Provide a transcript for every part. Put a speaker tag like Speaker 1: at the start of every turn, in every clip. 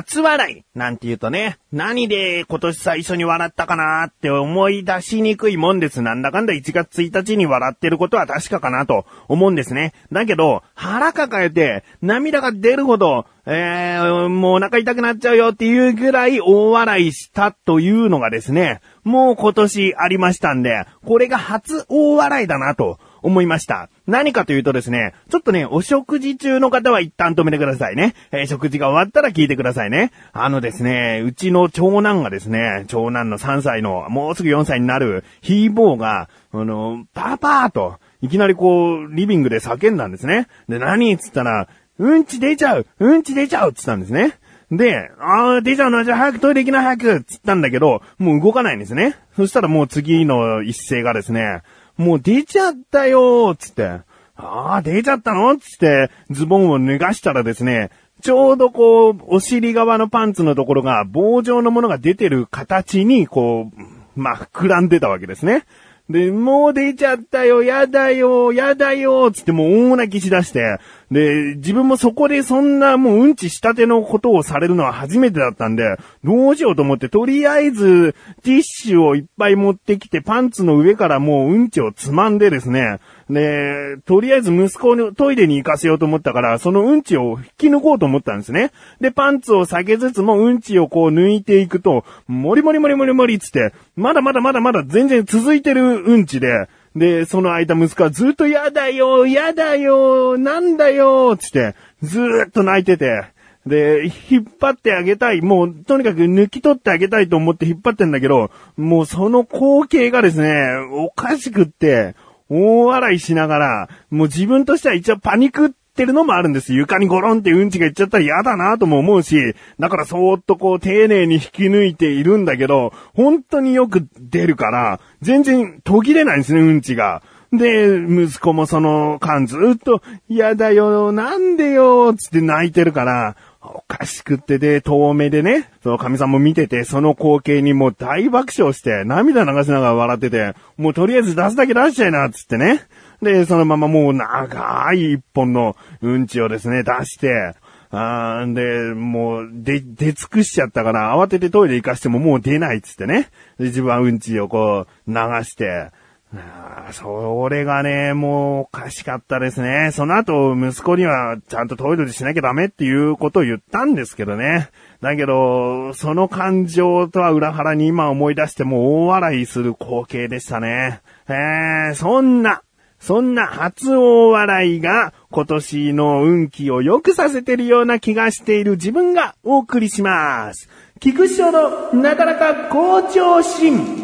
Speaker 1: 初笑いなんて言うとね、何で今年最初に笑ったかなって思い出しにくいもんです。なんだかんだ1月1日に笑ってることは確かかなと思うんですね。だけど、腹抱えて涙が出るほど、えー、もうお腹痛くなっちゃうよっていうぐらい大笑いしたというのがですね、もう今年ありましたんで、これが初大笑いだなと思いました。何かというとですね、ちょっとね、お食事中の方は一旦止めてくださいね。えー、食事が終わったら聞いてくださいね。あのですね、うちの長男がですね、長男の3歳の、もうすぐ4歳になる、ヒーボーが、あの、パパーと、いきなりこう、リビングで叫んだんですね。で、何っつったら、うんち出ちゃううんち出ちゃうっつったんですね。で、ああ、出ちゃうのじゃあ早くトイレ行きな早くつったんだけど、もう動かないんですね。そしたらもう次の一斉がですね、もう出ちゃったよつって。ああ、出ちゃったのつって、ズボンを脱がしたらですね、ちょうどこう、お尻側のパンツのところが棒状のものが出てる形に、こう、まあ、膨らんでたわけですね。で、もう出ちゃったよ、やだよ、やだよ、つってもう大泣きしだして、で、自分もそこでそんなもううんちしたてのことをされるのは初めてだったんで、どうしようと思って、とりあえず、ティッシュをいっぱい持ってきて、パンツの上からもううんちをつまんでですね、で、とりあえず息子をトイレに行かせようと思ったから、そのうんちを引き抜こうと思ったんですね。で、パンツを下げつつもうんちをこう抜いていくと、もりもりもりもりもりつって、まだまだまだまだ全然続いてるうんちで、で、その間息子はずっとやだよ、やだよ、なんだよ、つって、ずっと泣いてて、で、引っ張ってあげたい。もう、とにかく抜き取ってあげたいと思って引っ張ってんだけど、もうその光景がですね、おかしくって、大笑いしながら、もう自分としては一応パニクってるのもあるんです。床にゴロンってうんちがいっちゃったら嫌だなとも思うし、だからそーっとこう丁寧に引き抜いているんだけど、本当によく出るから、全然途切れないんですね、うんちが。で、息子もその間ずっと、嫌だよ、なんでよ、つって泣いてるから、おかしくってで、遠目でね、その神さんも見てて、その光景にもう大爆笑して、涙流しながら笑ってて、もうとりあえず出すだけ出しちゃいな、つってね。で、そのままもう長い一本のうんちをですね、出して、あーで、もう、で、出尽くしちゃったから、慌ててトイレ行かしてももう出ないっつってね。で、自分はうんちをこう、流して、それがね、もうおかしかったですね。その後、息子にはちゃんとトイレでしなきゃダメっていうことを言ったんですけどね。だけど、その感情とは裏腹に今思い出しても大笑いする光景でしたね。えー、そんな、そんな初大笑いが今年の運気を良くさせてるような気がしている自分がお送りします。菊池賞のなかなか好調心。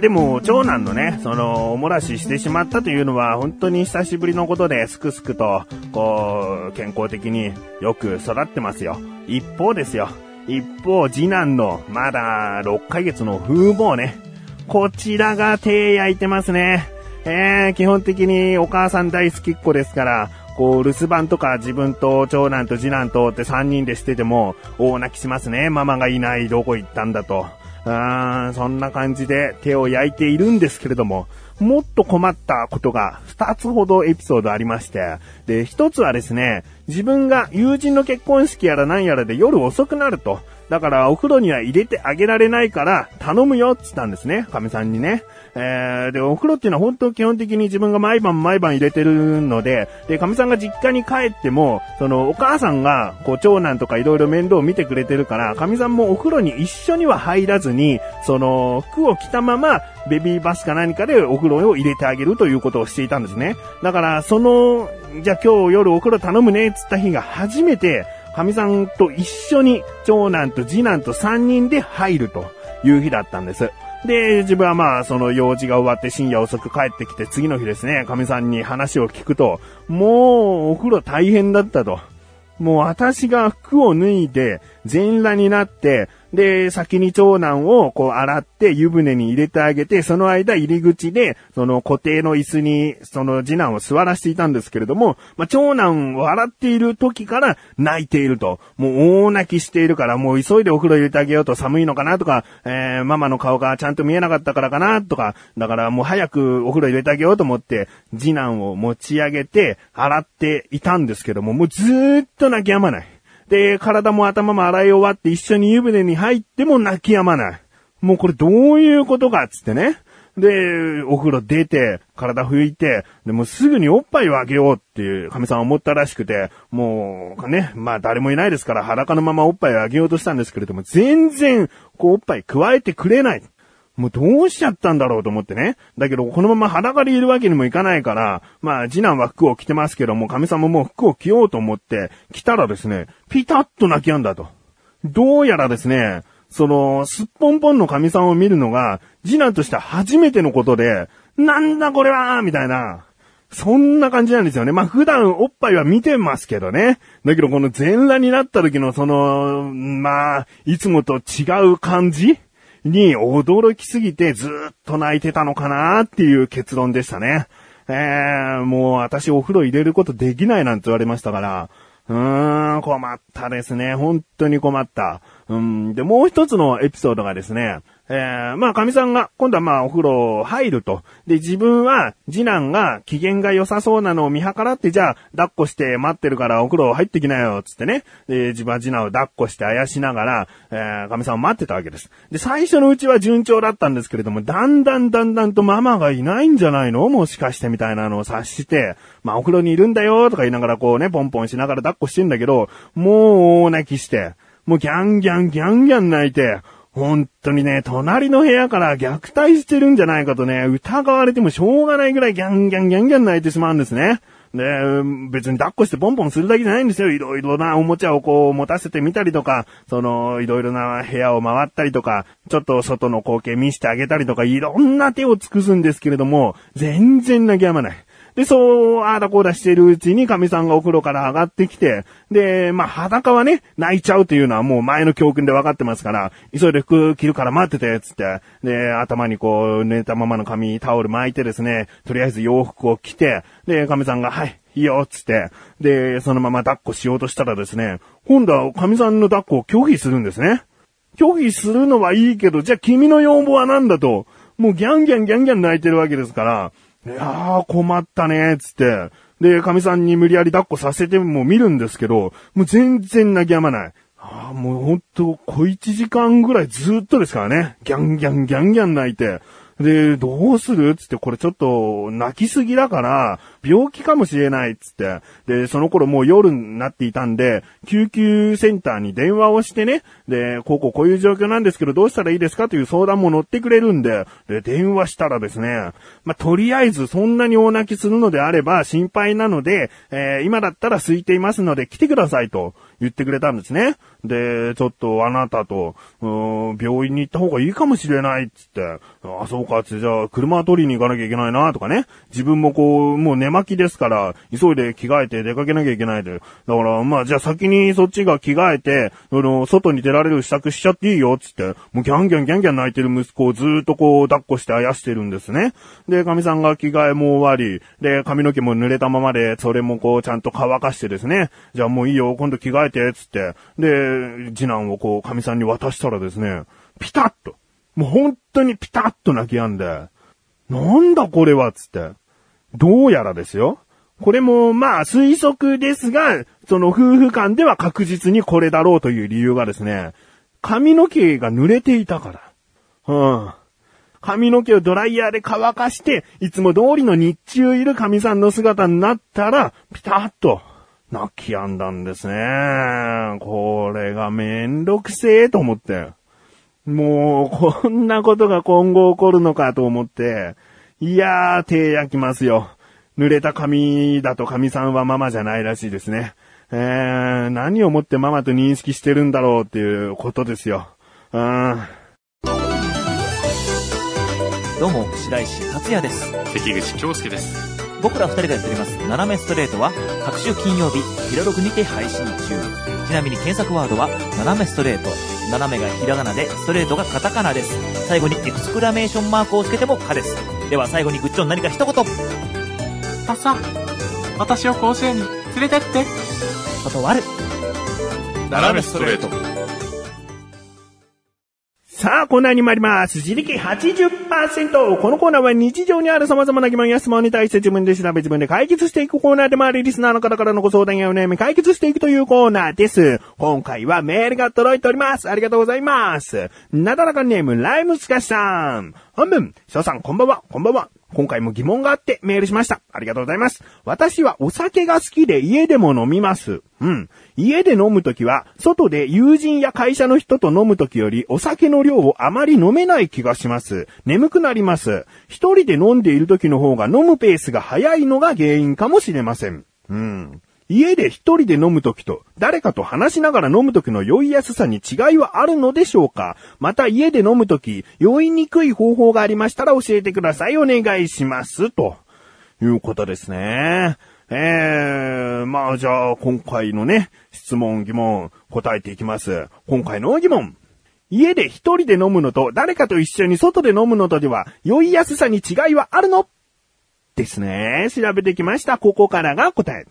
Speaker 1: でも、長男のね、その、お漏らししてしまったというのは、本当に久しぶりのことで、すくすくと、こう、健康的によく育ってますよ。一方ですよ。一方、次男の、まだ6ヶ月の風貌ね。こちらが手焼いてますね。えー、基本的にお母さん大好きっ子ですから、こう、留守番とか自分と長男と次男とって3人でしてても、大泣きしますね。ママがいない、どこ行ったんだと。うーそんな感じで手を焼いているんですけれども、もっと困ったことが2つほどエピソードありまして、で、1つはですね、自分が友人の結婚式やら何やらで夜遅くなると。だからお風呂には入れてあげられないから頼むよって言ったんですね、亀さんにね。えー、で、お風呂っていうのは本当基本的に自分が毎晩毎晩入れてるので、で、神さんが実家に帰っても、その、お母さんが、こう、長男とか色々面倒を見てくれてるから、神さんもお風呂に一緒には入らずに、その、服を着たまま、ベビーバスか何かでお風呂を入れてあげるということをしていたんですね。だから、その、じゃあ今日夜お風呂頼むね、つった日が初めて、神さんと一緒に長男と次男と3人で入るという日だったんです。で、自分はまあ、その用事が終わって深夜遅く帰ってきて次の日ですね、神さんに話を聞くと、もうお風呂大変だったと。もう私が服を脱いで全裸になって、で、先に長男をこう洗って湯船に入れてあげて、その間入り口で、その固定の椅子に、その次男を座らせていたんですけれども、まあ、長男を洗っている時から泣いていると。もう大泣きしているから、もう急いでお風呂入れてあげようと寒いのかなとか、えー、ママの顔がちゃんと見えなかったからかなとか、だからもう早くお風呂入れてあげようと思って、次男を持ち上げて洗っていたんですけども、もうずーっと泣き止まない。で、体も頭も洗い終わって一緒に湯船に入っても泣き止まない。もうこれどういうことかっつってね。で、お風呂出て、体拭いて、で、もすぐにおっぱいをあげようっていう、神さん思ったらしくて、もう、ね、まあ誰もいないですから裸のままおっぱいをあげようとしたんですけれども、全然、こうおっぱい加えてくれない。もうどうしちゃったんだろうと思ってね。だけど、このまま裸でいるわけにもいかないから、まあ、次男は服を着てますけども、神さんも服を着ようと思って、着たらですね、ピタッと泣き止んだと。どうやらですね、その、すっぽんぽんの神さんを見るのが、次男として初めてのことで、なんだこれはみたいな。そんな感じなんですよね。まあ普段おっぱいは見てますけどね。だけどこの全裸になった時のその、まあ、いつもと違う感じに驚きすぎてずっと泣いてたのかなっていう結論でしたね。えー、もう私お風呂入れることできないなんて言われましたから、うーん、困ったですね。本当に困った。うん、で、もう一つのエピソードがですね、えー、まあ、神さんが、今度はまあ、お風呂入ると。で、自分は、次男が機嫌が良さそうなのを見計らって、じゃあ、抱っこして待ってるからお風呂入ってきなよ、つってね。で、自分は次男を抱っこしてあやしながら、えー、神さんを待ってたわけです。で、最初のうちは順調だったんですけれども、だんだんだんだんとママがいないんじゃないの？もしかしてみたいなのを察して、まあ、お風呂にいるんだよ、とか言いながらこうね、ポンポンしながら抱っこしてんだけど、もう大泣きして、もうギャンギャンギャンギャン泣いて、本当にね、隣の部屋から虐待してるんじゃないかとね、疑われてもしょうがないぐらいギャンギャンギャンギャン泣いてしまうんですね。で、別に抱っこしてポンポンするだけじゃないんですよ。いろいろなおもちゃをこう持たせてみたりとか、その、いろいろな部屋を回ったりとか、ちょっと外の光景見せてあげたりとか、いろんな手を尽くすんですけれども、全然泣き止まない。で、そう、ああだこうだしてるうちに神さんがお風呂から上がってきて、で、まあ、裸はね、泣いちゃうというのはもう前の教訓で分かってますから、急いで服着るから待ってて、つって、で、頭にこう、寝たままの髪、タオル巻いてですね、とりあえず洋服を着て、で、神さんが、はい、いいよ、つって、で、そのまま抱っこしようとしたらですね、今度は神さんの抱っこを拒否するんですね。拒否するのはいいけど、じゃあ君の要望は何だと、もうギャンギャンギャンギャン泣いてるわけですから、いやー、困ったね、つって。で、神さんに無理やり抱っこさせても見るんですけど、もう全然泣き止まない。ああ、もうほんと、小一時間ぐらいずっとですからね。ギャンギャンギャンギャン泣いて。で、どうするつって、これちょっと、泣きすぎだから、病気かもしれないつって。で、その頃もう夜になっていたんで、救急センターに電話をしてね、で、こうこうこういう状況なんですけど、どうしたらいいですかという相談も乗ってくれるんで、で、電話したらですね、まあ、とりあえずそんなに大泣きするのであれば心配なので、えー、今だったら空いていますので来てくださいと。言ってくれたんですね。で、ちょっとあなたと、うん、病院に行った方がいいかもしれないっつって、あ、そうかつ、じゃあ車取りに行かなきゃいけないなとかね。自分もこう、もう寝巻きですから、急いで着替えて出かけなきゃいけないで。だから、まあじゃあ先にそっちが着替えて、あの、外に出られる支度しちゃっていいよつって、もうギャンギャンギャンギャン泣いてる息子をずっとこう抱っこしてあやしてるんですね。で、神さんが着替えも終わり、で、髪の毛も濡れたままで、それもこうちゃんと乾かしてですね。じゃあもういいよ、今度着替えて、つって。で、次男をこう神さんに渡したらですね、ピタッと。もう本当にピタッと泣き止んで、なんだこれは、つって。どうやらですよ。これも、まあ、推測ですが、その夫婦間では確実にこれだろうという理由がですね、髪の毛が濡れていたから。うん。髪の毛をドライヤーで乾かして、いつも通りの日中いる神さんの姿になったら、ピタッと、泣き止んだんですね。これがめんどくせえと思って。もう、こんなことが今後起こるのかと思って、いやー、手焼きますよ。濡れた髪だと神さんはママじゃないらしいですね。えー、何をもってママと認識してるんだろうっていうことですよ。うん。
Speaker 2: どうも、白石達也です。
Speaker 3: 関口京介です。
Speaker 2: 僕ら二人がやっております、斜めストレートは、各週金曜日、ヒロログにて配信中。ちなみに検索ワードは、斜めストレート。斜めがひらがなで、ストレートがカタカナです。最後にエクスクラメーションマークをつけても可です。では最後にグッチョン何か一言。
Speaker 4: パさん、私を甲子園に連れてって。
Speaker 2: 断る。
Speaker 3: 斜めストレート。
Speaker 1: さあ、コーナーに参ります。自力80%。このコーナーは日常にある様々な疑問や質問に対して自分で調べ自分で解決していくコーナーでもあり、リスナーの方からのご相談やお悩み解決していくというコーナーです。今回はメールが届いております。ありがとうございます。なだらかネーム、ライムスカシさん。本文、翔さん、こんばんは、こんばんは。今回も疑問があってメールしました。ありがとうございます。私はお酒が好きで家でも飲みます。うん。家で飲むときは、外で友人や会社の人と飲むときよりお酒の量をあまり飲めない気がします。眠くなります。一人で飲んでいるときの方が飲むペースが早いのが原因かもしれません。うん。家で一人で飲むときと、誰かと話しながら飲むときの酔いやすさに違いはあるのでしょうか？また家で飲むとき、酔いにくい方法がありましたら教えてください。お願いします。ということですね。えー、まあじゃあ今回のね、質問疑問答えていきます。今回の疑問。家で一人で飲むのと誰かと一緒に外で飲むのとでは酔いやすさに違いはあるの？ですね。調べてきました。ここからが答え。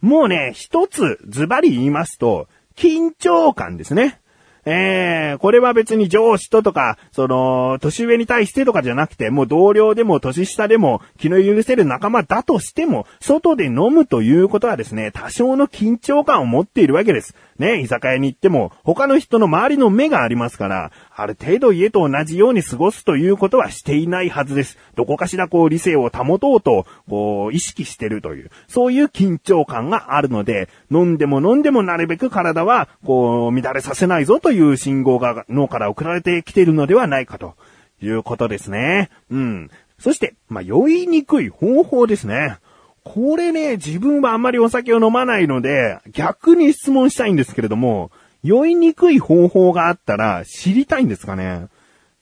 Speaker 1: もうね、一つズバリ言いますと、緊張感ですね。えー、これは別に上司ととか、その、年上に対してとかじゃなくて、もう同僚でも年下でも気の許せる仲間だとしても、外で飲むということはですね、多少の緊張感を持っているわけです。ね、居酒屋に行っても、他の人の周りの目がありますから、ある程度家と同じように過ごすということはしていないはずです。どこかしらこう理性を保とうと、こう、意識してるという、そういう緊張感があるので、飲んでも飲んでもなるべく体は、こう、乱れさせないぞという信号が脳から送られてきているのではないかということですね。うん。そして、まあ、酔いにくい方法ですね。これね、自分はあんまりお酒を飲まないので、逆に質問したいんですけれども、酔いにくい方法があったら知りたいんですかね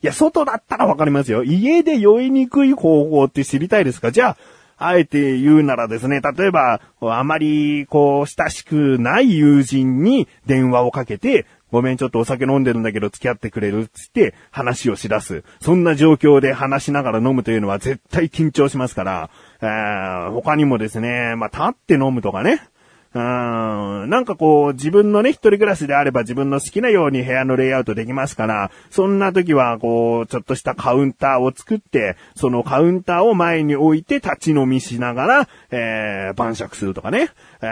Speaker 1: いや、外だったらわかりますよ。家で酔いにくい方法って知りたいですか？じゃあ、あえて言うならですね、例えば、あまり、こう、親しくない友人に電話をかけて、ごめん、ちょっとお酒飲んでるんだけど付き合ってくれるっつって話をし出す。そんな状況で話しながら飲むというのは絶対緊張しますから、えー他にもですね、まあ、立って飲むとかね。うんなんかこう、自分のね、一人暮らしであれば自分の好きなように部屋のレイアウトできますから、そんな時はこう、ちょっとしたカウンターを作って、そのカウンターを前に置いて立ち飲みしながら、えー、晩酌するとかね。え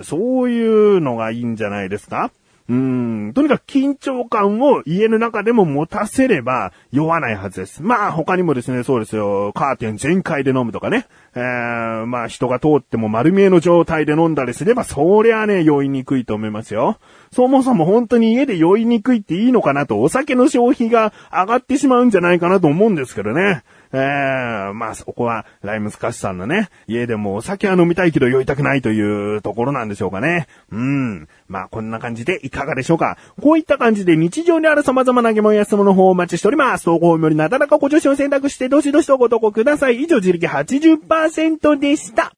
Speaker 1: ーそういうのがいいんじゃないですかうん。とにかく緊張感を家の中でも持たせれば酔わないはずです。まあ他にもですね、そうですよ、カーテン全開で飲むとかね。えー、まあ人が通っても丸見えの状態で飲んだりすれば、そりゃね、酔いにくいと思いますよ。そもそも本当に家で酔いにくいっていいのかなと、お酒の消費が上がってしまうんじゃないかなと思うんですけどね。えー、まあそこは、ライムスカッシュさんのね、家でもお酒は飲みたいけど酔いたくないというところなんでしょうかね。うん。まあこんな感じでいかがでしょうか。こういった感じで日常にある様々な疑問や質問の方をお待ちしております。投稿よりなだらかご助手を選択してどしどしとご投稿ください。以上、自力80%でした。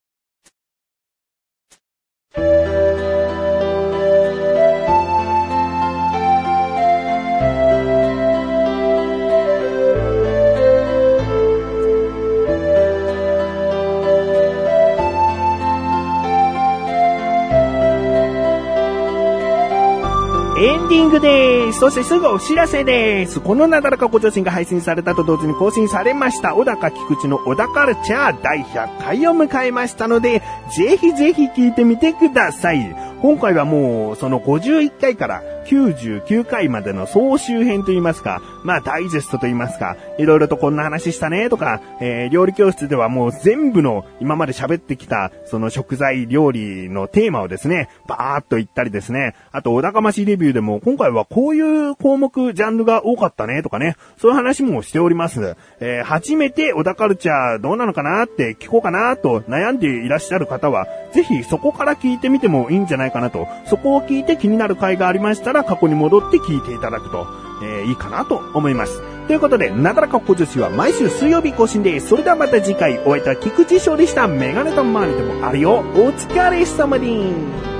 Speaker 1: ンディングです。そしてすぐお知らせです。このなだらかご助身が配信されたと同時に更新されました、小高菊池の小高カルチャー第100回を迎えましたので、ぜひぜひ聞いてみてください。今回はもう、その51回から99回までの総集編といいますか、まあダイジェストといいますか、いろいろとこんな話したねとか、えー料理教室ではもう全部の今まで喋ってきた、その食材料理のテーマをですね、バーっと言ったりですね、あと、お高ましレビューでも、今回はこういう項目、ジャンルが多かったねとかね、そういう話もしております。えー初めて小田カルチャーどうなのかなって聞こうかなと悩んでいらっしゃる方は、ぜひそこから聞いてみてもいいんじゃないかなと、そこを聞いて気になる回がありましたら、過去に戻って聞いていただくと、えーいいかなと思います。ということで、なだらか小女子は毎週水曜日更新です。それではまた次回、お会いいた菊池翔でした。メガネとマネでもあるよ。お疲れ様です。